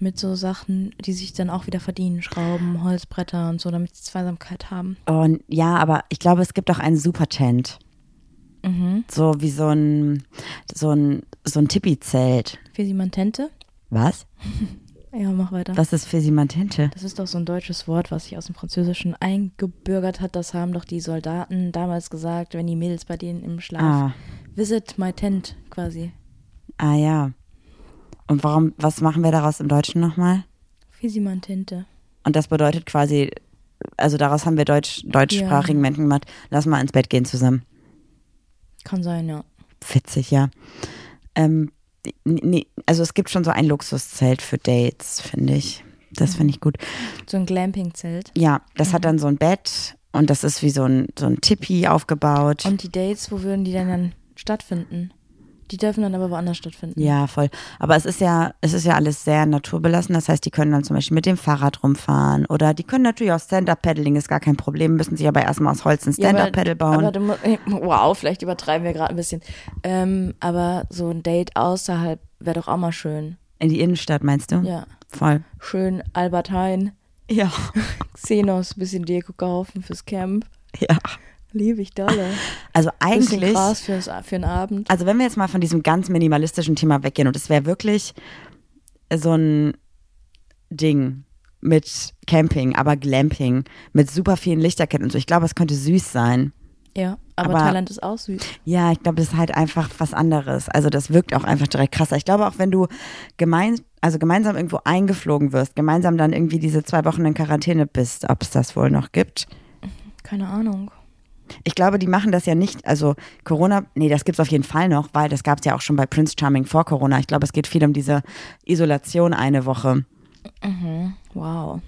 mit so Sachen, die sich dann auch wieder verdienen. Schrauben, Holzbretter und so, damit sie Zweisamkeit haben. Und ja, aber ich glaube, es gibt auch einen Super-Tent. Mhm. So wie so ein, so ein, so ein Tippi-Zelt. Fesimantente? Was? Ja, mach weiter. Was ist Fesimantente? Das ist doch so ein deutsches Wort, was sich aus dem Französischen eingebürgert hat. Das haben doch die Soldaten damals gesagt, wenn die Mädels bei denen im Schlaf. Ah. Visit my tent quasi. Ah ja. Und warum, was machen wir daraus im Deutschen nochmal? Fesimantente. Und das bedeutet quasi, also daraus haben wir Deutsch, deutschsprachigen Menschen gemacht, lass mal ins Bett gehen zusammen. Kann sein, ja. Witzig, ja. Ähm, nee, also es gibt schon so ein Luxuszelt für Dates, finde ich. Das finde ich gut. So ein Glamping-Zelt. Ja, das hat dann so ein Bett und das ist wie so ein, so ein Tipi aufgebaut. Und die Dates, wo würden die denn dann stattfinden? Die dürfen dann aber woanders stattfinden. ja, voll. Aber es ist ja, es ist ja alles sehr naturbelassen. Das heißt, die können dann zum Beispiel mit dem Fahrrad rumfahren oder die können natürlich auch Stand-Up-Paddling, ist gar kein Problem, müssen sich aber erstmal aus Holz ein aber- Stand-Up-Paddle bauen. Aber mu- wow, vielleicht übertreiben wir gerade ein bisschen. Ähm, aber so ein Date außerhalb wäre doch auch mal schön. In die Innenstadt, meinst du? Ja. Voll. Schön Albert Hain, Ja. Xenos, bisschen Deko kaufen fürs Camp. Ja. Liebe ich dolle. Also Bisschen eigentlich. Gras fürs, für einen Abend. Also wenn wir jetzt mal von diesem ganz minimalistischen Thema weggehen und es wäre wirklich so ein Ding mit Camping, aber Glamping, mit super vielen Lichterketten und so. Ich glaube, es könnte süß sein. Ja, aber, aber- Thailand ist auch süß. Ja, ich glaube, das ist halt einfach was anderes. Also das wirkt auch einfach direkt krasser. Ich glaube auch, wenn du gemein, also gemeinsam irgendwo eingeflogen wirst, gemeinsam dann irgendwie diese zwei Wochen in Quarantäne bist, ob es das wohl noch gibt. Keine Ahnung. Ich glaube, die machen das ja nicht, also Corona, nee, das gibt's auf jeden Fall noch, weil das gab's ja auch schon bei Prince Charming vor Corona. Ich glaube, es geht viel um diese Isolation eine Woche. Wow.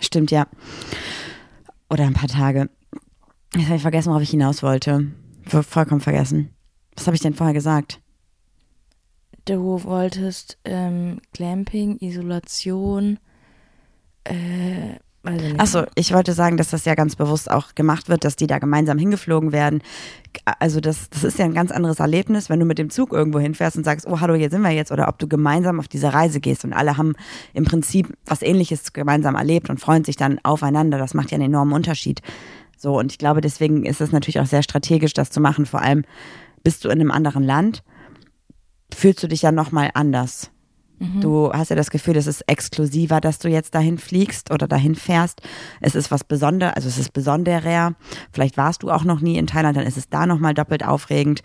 Stimmt, ja. Oder ein paar Tage. Jetzt habe ich vergessen, worauf ich hinaus wollte. Voll- Vollkommen vergessen. Was habe ich denn vorher gesagt? Du wolltest ähm, Glamping, Isolation, äh, nicht. Achso, ich wollte sagen, dass das ja ganz bewusst auch gemacht wird, dass die da gemeinsam hingeflogen werden. Also das, das ist ja ein ganz anderes Erlebnis, wenn du mit dem Zug irgendwo hinfährst und sagst, oh hallo, hier sind wir jetzt, oder ob du gemeinsam auf diese Reise gehst und alle haben im Prinzip was ähnliches gemeinsam erlebt und freuen sich dann aufeinander. Das macht ja einen enormen Unterschied. So, und ich glaube, deswegen ist es natürlich auch sehr strategisch, das zu machen. Vor allem bist du in einem anderen Land, fühlst du dich ja nochmal anders. Du hast ja das Gefühl, es ist exklusiver, dass du jetzt dahin fliegst oder dahin fährst. Es ist was Besonderes, also es ist besonderer. Vielleicht warst du auch noch nie in Thailand, dann ist es da nochmal doppelt aufregend.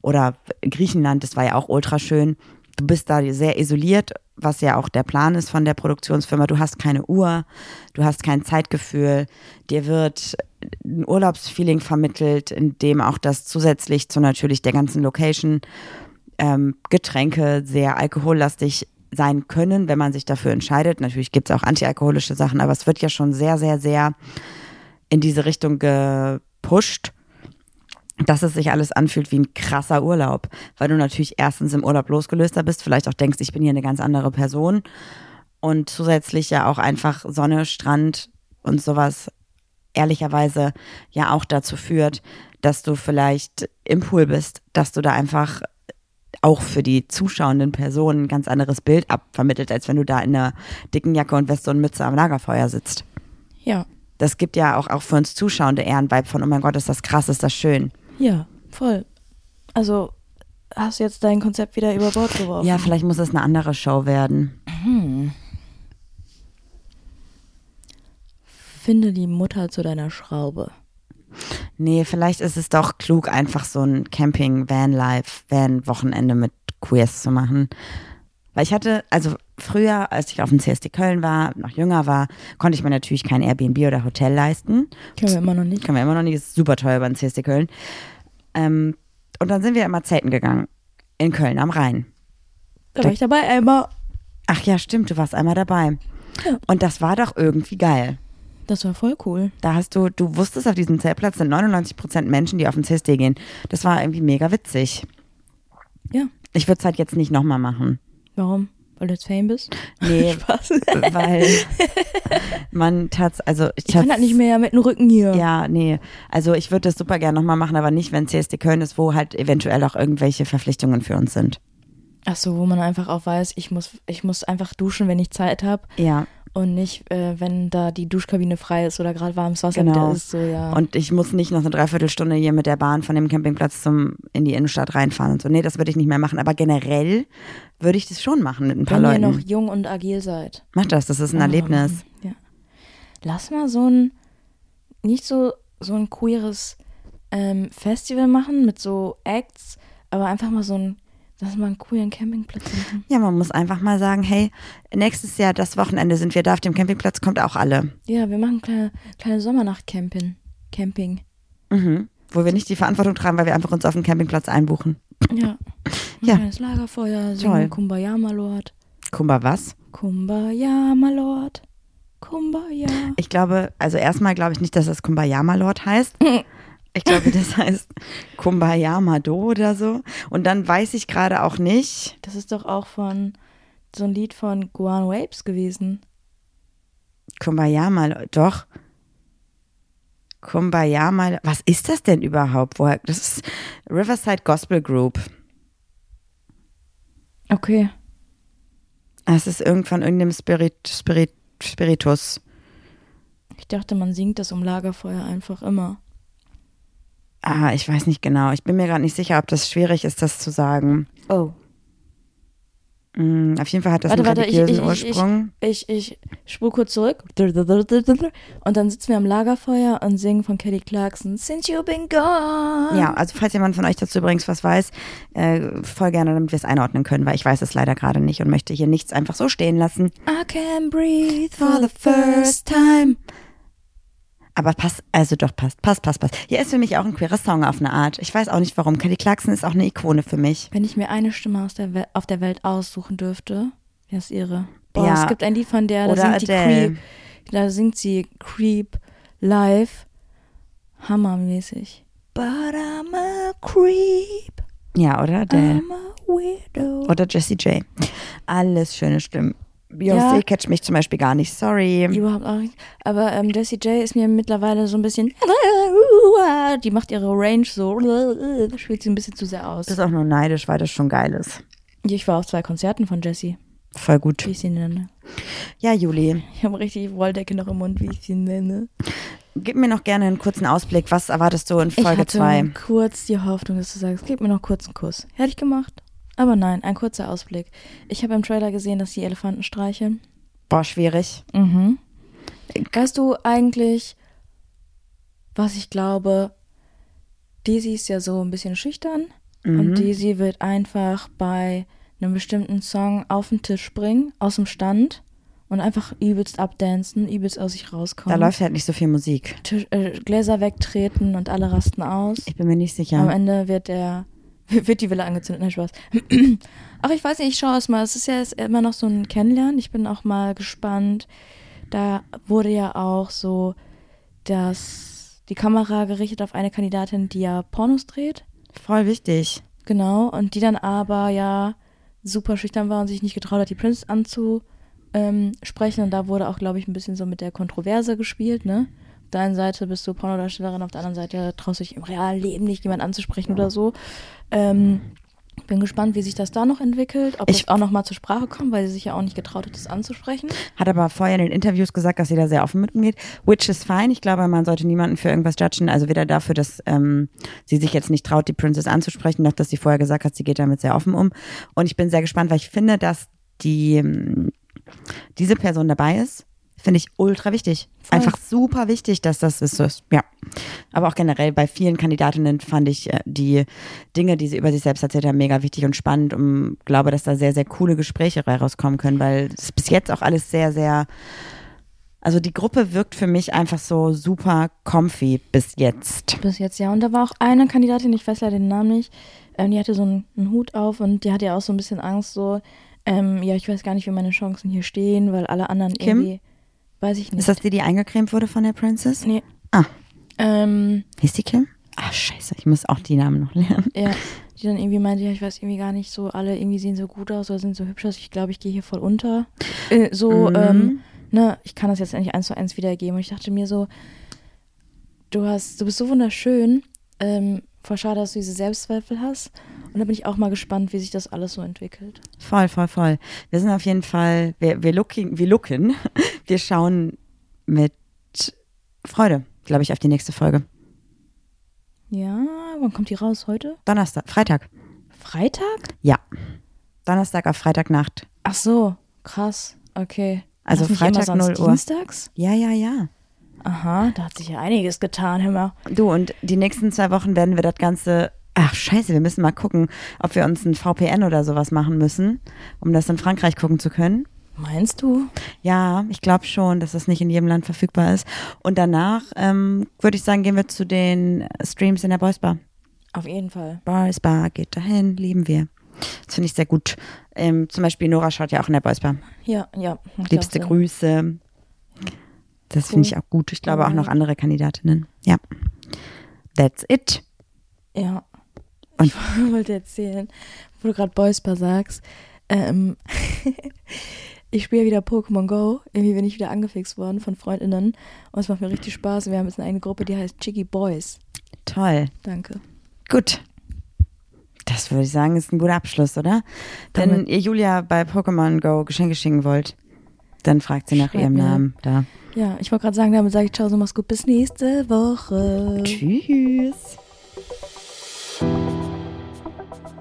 Oder Griechenland, das war ja auch ultra schön. Du bist da sehr isoliert, was ja auch der Plan ist von der Produktionsfirma. Du hast keine Uhr, du hast kein Zeitgefühl. Dir wird ein Urlaubsfeeling vermittelt, in dem auch das zusätzlich zu natürlich der ganzen Location ähm, Getränke sehr alkohollastig sein können, wenn man sich dafür entscheidet. Natürlich gibt es auch antialkoholische Sachen, aber es wird ja schon sehr, sehr, sehr in diese Richtung gepusht, dass es sich alles anfühlt wie ein krasser Urlaub, weil du natürlich erstens im Urlaub losgelöster bist, vielleicht auch denkst, ich bin hier eine ganz andere Person und zusätzlich ja auch einfach Sonne, Strand und sowas ehrlicherweise ja auch dazu führt, dass du vielleicht im Pool bist, dass du da einfach auch für die zuschauenden Personen ein ganz anderes Bild abvermittelt, als wenn du da in einer dicken Jacke und Weste und Mütze am Lagerfeuer sitzt. Ja, Das gibt ja auch, auch für uns Zuschauende eher einen Vibe von, oh mein Gott, ist das krass, ist das schön. ja, voll. Also hast du jetzt dein Konzept wieder über Bord geworfen. Ja, vielleicht muss es eine andere Show werden. Finde die Mutter zu deiner Schraube. Nee, vielleicht ist es doch klug, einfach so ein Camping, Van-Life, Van-Wochenende mit Queers zu machen. Weil ich hatte, also früher, als ich auf dem CSD Köln war, noch jünger war, konnte ich mir natürlich kein Airbnb oder Hotel leisten. Können wir immer noch nicht. Können wir immer noch nicht, ist super teuer beim CSD Köln. Ähm, und dann sind wir immer zelten gegangen. In Köln am Rhein. Da war ich dabei einmal. Ach ja, stimmt, du warst einmal dabei. Und das war doch irgendwie geil. Das war voll cool. Da hast du, du wusstest, auf diesem Zeltplatz sind 99 Prozent Menschen, die auf den CSD gehen. Das war irgendwie mega witzig. Ja. Ich würde es halt jetzt nicht nochmal machen. Warum? Weil du jetzt Fame bist? Nee, Spaß. weil man tats, also ich, Ich kann halt nicht mehr mit dem Rücken hier. Ja, nee. Also ich würde das super gerne nochmal machen, aber nicht, wenn CSD Köln ist, wo halt eventuell auch irgendwelche Verpflichtungen für uns sind. Ach so, wo man einfach auch weiß, ich muss, ich muss einfach duschen, wenn ich Zeit habe Ja. Und nicht, äh, wenn da die Duschkabine frei ist oder gerade warmes Wasser Genau. ist. So, ja. Und ich muss nicht noch eine Dreiviertelstunde hier mit der Bahn von dem Campingplatz zum in die Innenstadt reinfahren und so. Nee, das würde ich nicht mehr machen. Aber generell würde ich das schon machen mit ein paar wenn Leuten. ihr noch jung und agil seid. Mach das, das ist ein Erlebnis. Ja. Lass mal so ein, nicht so, so ein queeres ähm, Festival machen mit so Acts, aber einfach mal so ein, lass mal einen queeren Campingplatz machen. Ja, man muss einfach mal sagen, hey, nächstes Jahr, das Wochenende sind wir da auf dem Campingplatz, kommt auch alle. Ja, wir machen kleine, kleine Sommernacht-Camping. Camping. Mhm. Wo wir nicht die Verantwortung tragen, weil wir einfach uns auf dem Campingplatz einbuchen. Ja. Ein Ja. kleines Lagerfeuer, Toll. singen Kumbaya, my Lord. Kumba, was? Kumbaya, my Lord. Kumbaya. Ich glaube, also erstmal glaube ich nicht, dass das Kumbayama Lord heißt. Ich glaube, das heißt Kumbayama Do oder so. Und dann weiß ich gerade auch nicht. Das ist doch auch von so ein Lied von Guan Wapes gewesen. Kumbayama, Lord, doch. Kumbayama, was ist das denn überhaupt? Woher? Das ist Riverside Gospel Group. Okay. Es ist irgend von irgendeinem Spirit, Spirit, Spiritus. Ich dachte, man singt das um Lagerfeuer einfach immer. Ah, ich weiß nicht genau. Ich bin mir gerade nicht sicher, ob das schwierig ist, das zu sagen. Oh. Mm, auf jeden Fall hat das Warte, einen warte, ich, religiösen ich, ich, Ursprung. ich, ich, ich spule kurz zurück. Und dann sitzen wir am Lagerfeuer und singen von Kelly Clarkson Since You've Been Gone. Ja, also falls jemand von euch dazu übrigens was weiß, äh, voll gerne, damit wir es einordnen können, weil ich weiß es leider gerade nicht und möchte hier nichts einfach so stehen lassen. I can breathe for the first time. Aber passt, also doch, passt, passt, passt, passt. Hier ist für mich auch ein queerer Song auf eine Art. Ich weiß auch nicht warum. Kelly Clarkson ist auch eine Ikone für mich. Wenn ich mir eine Stimme aus der We auf der Welt aussuchen dürfte, wäre es ihre. Boah, Ja. es gibt ein Lied von der, da Oder singt, die Adele. Creep, da singt sie Creep live. Hammermäßig. But I'm a creep. Ja, oder? Der, I'm a weirdo. oder Jessie J. Alles schöne Stimmen. Beyoncé Ja. catcht mich zum Beispiel gar nicht, sorry. Überhaupt auch nicht. Aber ähm, Jessie J ist mir mittlerweile so ein bisschen. Die macht ihre Range so. Spielt sie ein bisschen zu sehr aus. Das ist auch nur neidisch, weil das schon geil ist. Ich war auf zwei Konzerten von Jessie, Voll gut. wie ich sie nenne. Ja, Juli, Ich habe richtig Wolldecke noch im Mund, wie ich sie nenne. gib mir noch gerne einen kurzen Ausblick. Was erwartest du in Ich Folge hatte 2? kurz die Hoffnung, dass du sagst, gib mir noch kurz einen Kuss. Hätte ich gemacht. Aber nein, ein kurzer Ausblick. Ich habe im Trailer gesehen, dass die Elefanten streicheln. Boah, schwierig. Mhm. Weißt du eigentlich, was ich glaube? Daisy ist ja so ein bisschen schüchtern Mhm. und Daisy wird einfach bei einem bestimmten Song auf den Tisch springen, aus dem Stand und einfach übelst abdancen, übelst aus sich Da rauskommen. läuft halt nicht so viel Musik. Tisch, äh, Gläser wegtreten und alle rasten aus. Ich bin mir nicht sicher. Am Ende wird der wird die Villa angezündet. Nein, Spaß. Ach, ich weiß nicht, ich schaue es mal. Es ist ja immer noch so ein Kennenlernen. Ich bin auch mal gespannt. Da wurde ja auch so, dass die Kamera gerichtet auf eine Kandidatin, die ja Pornos dreht. Voll wichtig. Genau. Und die dann aber ja super schüchtern war und sich nicht getraut hat, die Prince anzusprechen. Und da wurde auch, glaube ich, ein bisschen so mit der Kontroverse gespielt, ne? Der einen Seite bist du Pornodarstellerin, auf der anderen Seite traust du dich im realen Leben nicht jemand anzusprechen oder so. Ähm, Bin gespannt, wie sich das da noch entwickelt, ob Ich- es auch noch mal zur Sprache kommt, weil sie sich ja auch nicht getraut hat, das anzusprechen. Hat aber vorher in den Interviews gesagt, dass sie da sehr offen mit umgeht, which is fine. Ich glaube, man sollte niemanden für irgendwas judgen. Also weder dafür, dass ähm, sie sich jetzt nicht traut, die Princess anzusprechen, noch dass sie vorher gesagt hat, sie geht damit sehr offen um. Und ich bin sehr gespannt, weil ich finde, dass die ähm, diese Person dabei ist, finde ich ultra wichtig. Voll. Einfach super wichtig, dass das ist. Ja. Aber auch generell bei vielen Kandidatinnen fand ich äh, die Dinge, die sie über sich selbst erzählt haben, mega wichtig und spannend und glaube, dass da sehr, sehr coole Gespräche rauskommen können, weil es bis jetzt auch alles sehr, sehr also die Gruppe wirkt für mich einfach so super comfy bis jetzt. Bis jetzt, ja. Und da war auch eine Kandidatin, ich weiß leider den Namen nicht, ähm, die hatte so einen, einen Hut auf und die hatte ja auch so ein bisschen Angst, so, ähm, ja, ich weiß gar nicht, wie meine Chancen hier stehen, weil alle anderen Kim? irgendwie, weiß ich nicht. Ist das die, die eingecremt wurde von der Princess? Nee. Ah, Ähm, hieß die Kim? Ah, scheiße, ich muss auch die Namen noch lernen. ja, die dann irgendwie meinte, ja, ich weiß irgendwie gar nicht so, alle irgendwie sehen so gut aus oder sind so hübsch aus, ich glaube, ich gehe hier voll unter. Äh, so, Mhm. ähm, ne, ich kann das jetzt nicht eins zu eins wiedergeben. Und ich dachte mir so, du hast, du bist so wunderschön, ähm, voll schade, dass du diese Selbstzweifel hast. Und da bin ich auch mal gespannt, wie sich das alles so entwickelt. Voll, voll, voll. Wir sind auf jeden Fall, wir, wir looking, wir looken, wir schauen mit Freude, glaube ich, auf die nächste Folge. Ja, wann kommt die raus? Heute? Donnerstag, Freitag. Freitag? Ja. Donnerstag auf Freitagnacht. Ach so, krass. Okay. Also immer Freitag sonst 0 Uhr. Dienstags? Ja, ja, ja. Aha, da hat sich ja einiges getan, mal. Du, und die nächsten zwei Wochen werden wir das Ganze. Ach, scheiße, wir müssen mal gucken, ob wir uns ein VPN oder sowas machen müssen, um das in Frankreich gucken zu können. Meinst du? Ja, ich glaube schon, dass das nicht in jedem Land verfügbar ist. Und danach ähm, würde ich sagen, gehen wir zu den Streams in der Boys Bar. Auf jeden Fall. Boys Bar geht dahin, lieben wir. Das finde ich sehr gut. Ähm, zum Beispiel Nora schaut ja auch in der Boys Bar. Ja, ja. Liebste Sinn. Grüße. Das Cool. finde ich auch gut. Ich glaube auch noch andere Kandidatinnen. Ja. That's it. Ja. Und- ich wollte erzählen, wo du gerade Boys Bar sagst. Ähm, ich spiele wieder Pokémon Go. Irgendwie bin ich wieder angefixt worden von Freundinnen. Und es macht mir richtig Spaß. Wir haben jetzt eine Gruppe, die heißt Chiggy Boys. Toll. Danke. Gut. Das würde ich sagen, ist ein guter Abschluss, oder? Wenn Damit- ihr Julia bei Pokémon Go Geschenke schicken wollt, dann fragt sie nach ihrem mir. Namen da. Ja, ich wollte gerade sagen, damit sage ich ciao, so mach's gut. Bis nächste Woche. Tschüss. thank you